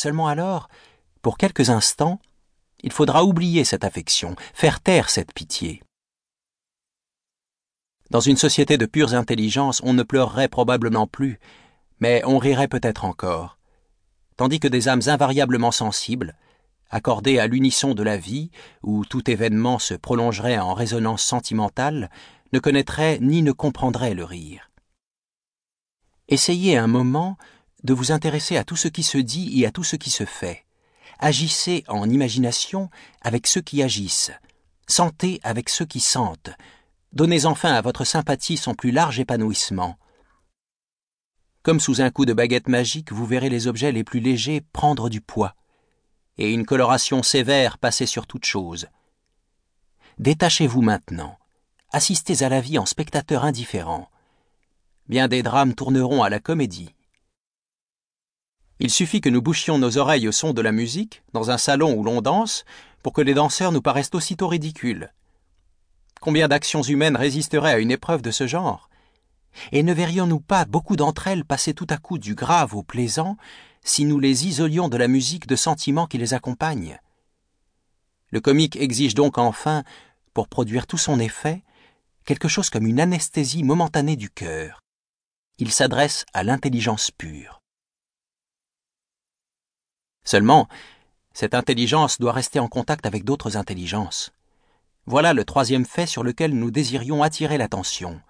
Seulement alors, pour quelques instants, il faudra oublier cette affection, faire taire cette pitié. Dans une société de pures intelligences, on ne pleurerait probablement plus, mais on rirait peut-être encore. Tandis que des âmes invariablement sensibles, accordées à l'unisson de la vie, où tout événement se prolongerait en résonance sentimentale, ne connaîtraient ni ne comprendraient le rire. Essayez un moment de vous intéresser à tout ce qui se dit et à tout ce qui se fait. Agissez en imagination avec ceux qui agissent. Sentez avec ceux qui sentent. Donnez enfin à votre sympathie son plus large épanouissement. Comme sous un coup de baguette magique, vous verrez les objets les plus légers prendre du poids, et une coloration sévère passer sur toute chose. Détachez-vous maintenant. Assistez à la vie en spectateur indifférent. Bien des drames tourneront à la comédie. Il suffit que nous bouchions nos oreilles au son de la musique, dans un salon où l'on danse, pour que les danseurs nous paraissent aussitôt ridicules. Combien d'actions humaines résisteraient à une épreuve de ce genre? Et ne verrions-nous pas beaucoup d'entre elles passer tout à coup du grave au plaisant si nous les isolions de la musique de sentiments qui les accompagnent? Le comique exige donc enfin, pour produire tout son effet, quelque chose comme une anesthésie momentanée du cœur. Il s'adresse à l'intelligence pure. Seulement, cette intelligence doit rester en contact avec d'autres intelligences. Voilà le troisième fait sur lequel nous désirions attirer l'attention.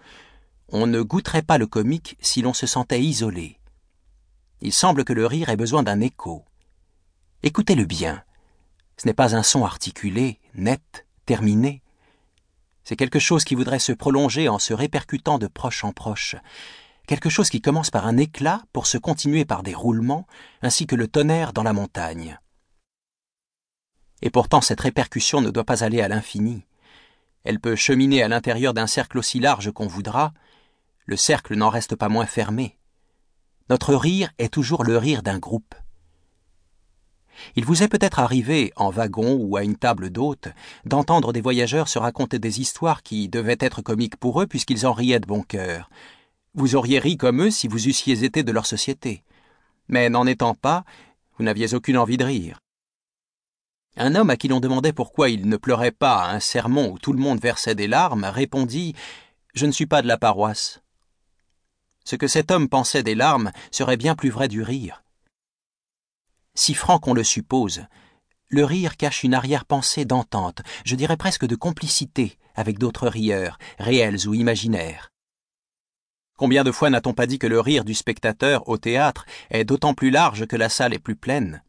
On ne goûterait pas le comique si l'on se sentait isolé. Il semble que le rire ait besoin d'un écho. Écoutez-le bien. Ce n'est pas un son articulé, net, terminé. C'est quelque chose qui voudrait se prolonger en se répercutant de proche en proche, quelque chose qui commence par un éclat pour se continuer par des roulements, ainsi que le tonnerre dans la montagne. Et pourtant cette répercussion ne doit pas aller à l'infini. Elle peut cheminer à l'intérieur d'un cercle aussi large qu'on voudra, le cercle n'en reste pas moins fermé. Notre rire est toujours le rire d'un groupe. Il vous est peut-être arrivé, en wagon ou à une table d'hôte, d'entendre des voyageurs se raconter des histoires qui devaient être comiques pour eux puisqu'ils en riaient de bon cœur, vous auriez ri comme eux si vous eussiez été de leur société. Mais n'en étant pas, vous n'aviez aucune envie de rire. Un homme à qui l'on demandait pourquoi il ne pleurait pas à un sermon où tout le monde versait des larmes répondit Je ne suis pas de la paroisse. Ce que cet homme pensait des larmes serait bien plus vrai du rire. Si franc qu'on le suppose, le rire cache une arrière-pensée d'entente, je dirais presque de complicité avec d'autres rieurs, réels ou imaginaires. Combien de fois n'a-t-on pas dit que le rire du spectateur au théâtre est d'autant plus large que la salle est plus pleine?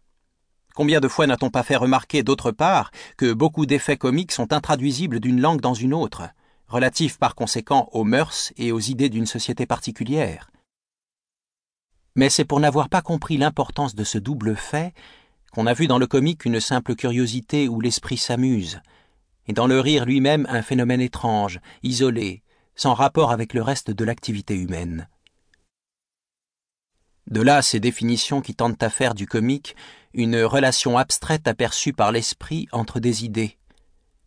Combien de fois n'a-t-on pas fait remarquer d'autre part que beaucoup d'effets comiques sont intraduisibles d'une langue dans une autre, relatifs par conséquent aux mœurs et aux idées d'une société particulière? Mais c'est pour n'avoir pas compris l'importance de ce double fait qu'on a vu dans le comique une simple curiosité où l'esprit s'amuse, et dans le rire lui-même un phénomène étrange, isolé, sans rapport avec le reste de l'activité humaine. De là ces définitions qui tentent à faire du comique une relation abstraite aperçue par l'esprit entre des idées,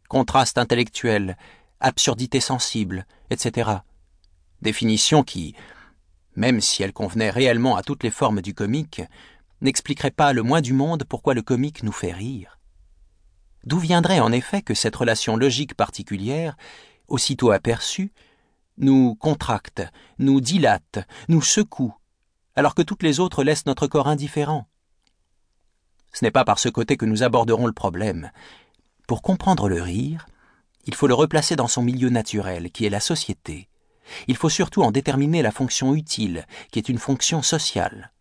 contraste intellectuel, absurdité sensible, etc. Définitions qui, même si elles convenaient réellement à toutes les formes du comique, n'expliqueraient pas le moins du monde pourquoi le comique nous fait rire. D'où viendrait en effet que cette relation logique particulière, aussitôt aperçue, nous contracte, nous dilate, nous secoue, alors que toutes les autres laissent notre corps indifférent. Ce n'est pas par ce côté que nous aborderons le problème. Pour comprendre le rire, il faut le replacer dans son milieu naturel, qui est la société. Il faut surtout en déterminer la fonction utile, qui est une fonction sociale.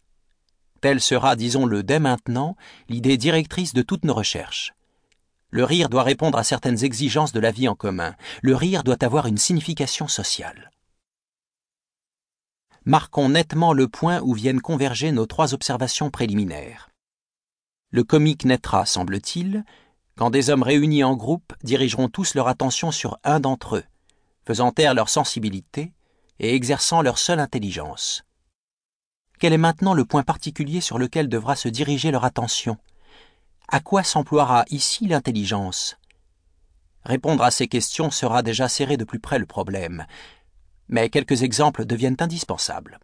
Telle sera, disons-le dès maintenant, l'idée directrice de toutes nos recherches. Le rire doit répondre à certaines exigences de la vie en commun. Le rire doit avoir une signification sociale. Marquons nettement le point où viennent converger nos trois observations préliminaires. Le comique naîtra, semble-t-il, quand des hommes réunis en groupe dirigeront tous leur attention sur un d'entre eux, faisant taire leur sensibilité et exerçant leur seule intelligence. Quel est maintenant le point particulier sur lequel devra se diriger leur attention à quoi s'emploiera ici l'intelligence? Répondre à ces questions sera déjà serrer de plus près le problème, mais quelques exemples deviennent indispensables.